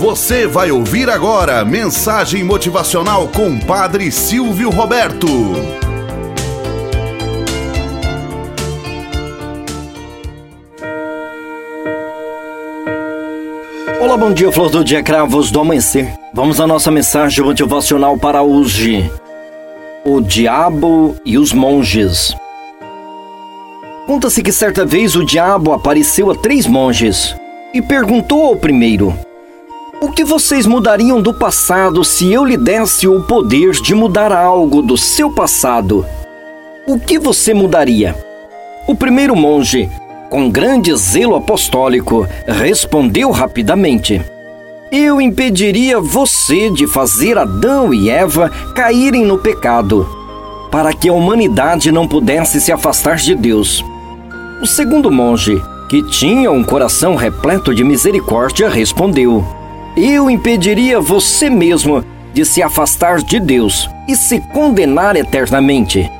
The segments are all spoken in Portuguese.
Você vai ouvir agora mensagem motivacional com Padre Silvio Roberto. Olá, bom dia, flor do dia, cravos do amanhecer. Vamos à nossa mensagem motivacional para hoje. O diabo e os monges. Conta-se que certa vez o diabo apareceu a três monges e perguntou ao primeiro: O que vocês mudariam do passado se eu lhe desse o poder de mudar algo do seu passado? O que você mudaria? O primeiro monge, com grande zelo apostólico, respondeu rapidamente: Eu impediria você de fazer Adão e Eva caírem no pecado, para que a humanidade não pudesse se afastar de Deus. O segundo monge, que tinha um coração repleto de misericórdia, respondeu: Eu impediria você mesmo de se afastar de Deus e se condenar eternamente.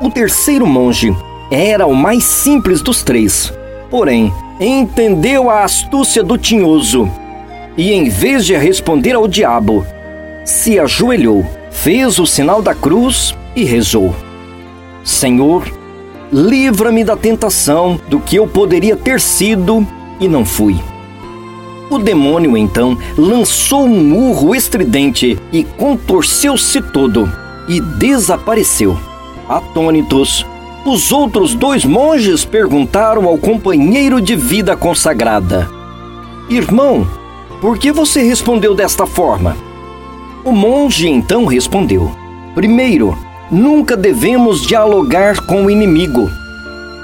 O terceiro monge era o mais simples dos três, porém, entendeu a astúcia do tinhoso e, em vez de responder ao diabo, se ajoelhou, fez o sinal da cruz e rezou: Senhor, livra-me da tentação do que eu poderia ter sido e não fui. O demônio então lançou um urro estridente e contorceu-se todo e desapareceu. Atônitos, os outros dois monges perguntaram ao companheiro de vida consagrada: Irmão, por que você respondeu desta forma? O monge então respondeu: Primeiro, nunca devemos dialogar com o inimigo.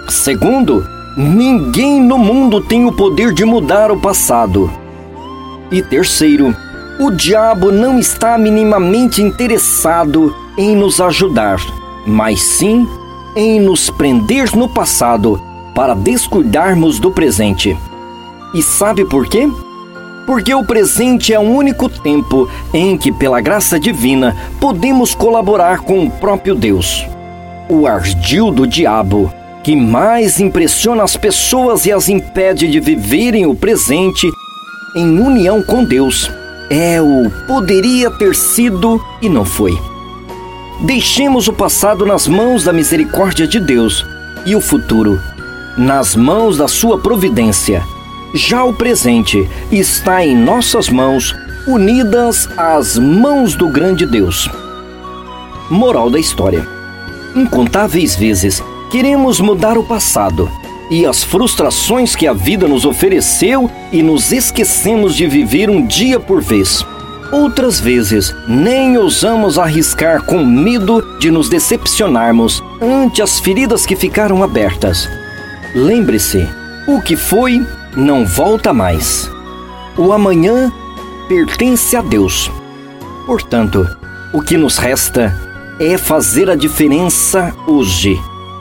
Segundo, ninguém no mundo tem o poder de mudar o passado. E terceiro, o diabo não está minimamente interessado em nos ajudar, mas sim em nos prender no passado para descuidarmos do presente. E sabe por quê? porque o presente é o único tempo em que, pela graça divina, podemos colaborar com o próprio Deus. O ardil do diabo, que mais impressiona as pessoas e as impede de viverem o presente em união com Deus, é o poderia ter sido e não foi. Deixemos o passado nas mãos da misericórdia de Deus e o futuro nas mãos da sua providência já o presente está em nossas mãos, unidas às mãos do grande Deus. Moral da história: Incontáveis vezes queremos mudar o passado e as frustrações que a vida nos ofereceu e nos esquecemos de viver um dia por vez. Outras vezes, nem ousamos arriscar com medo de nos decepcionarmos ante as feridas que ficaram abertas. Lembre-se: o que foi não volta mais. O amanhã pertence a Deus. Portanto, o que nos resta é fazer a diferença hoje.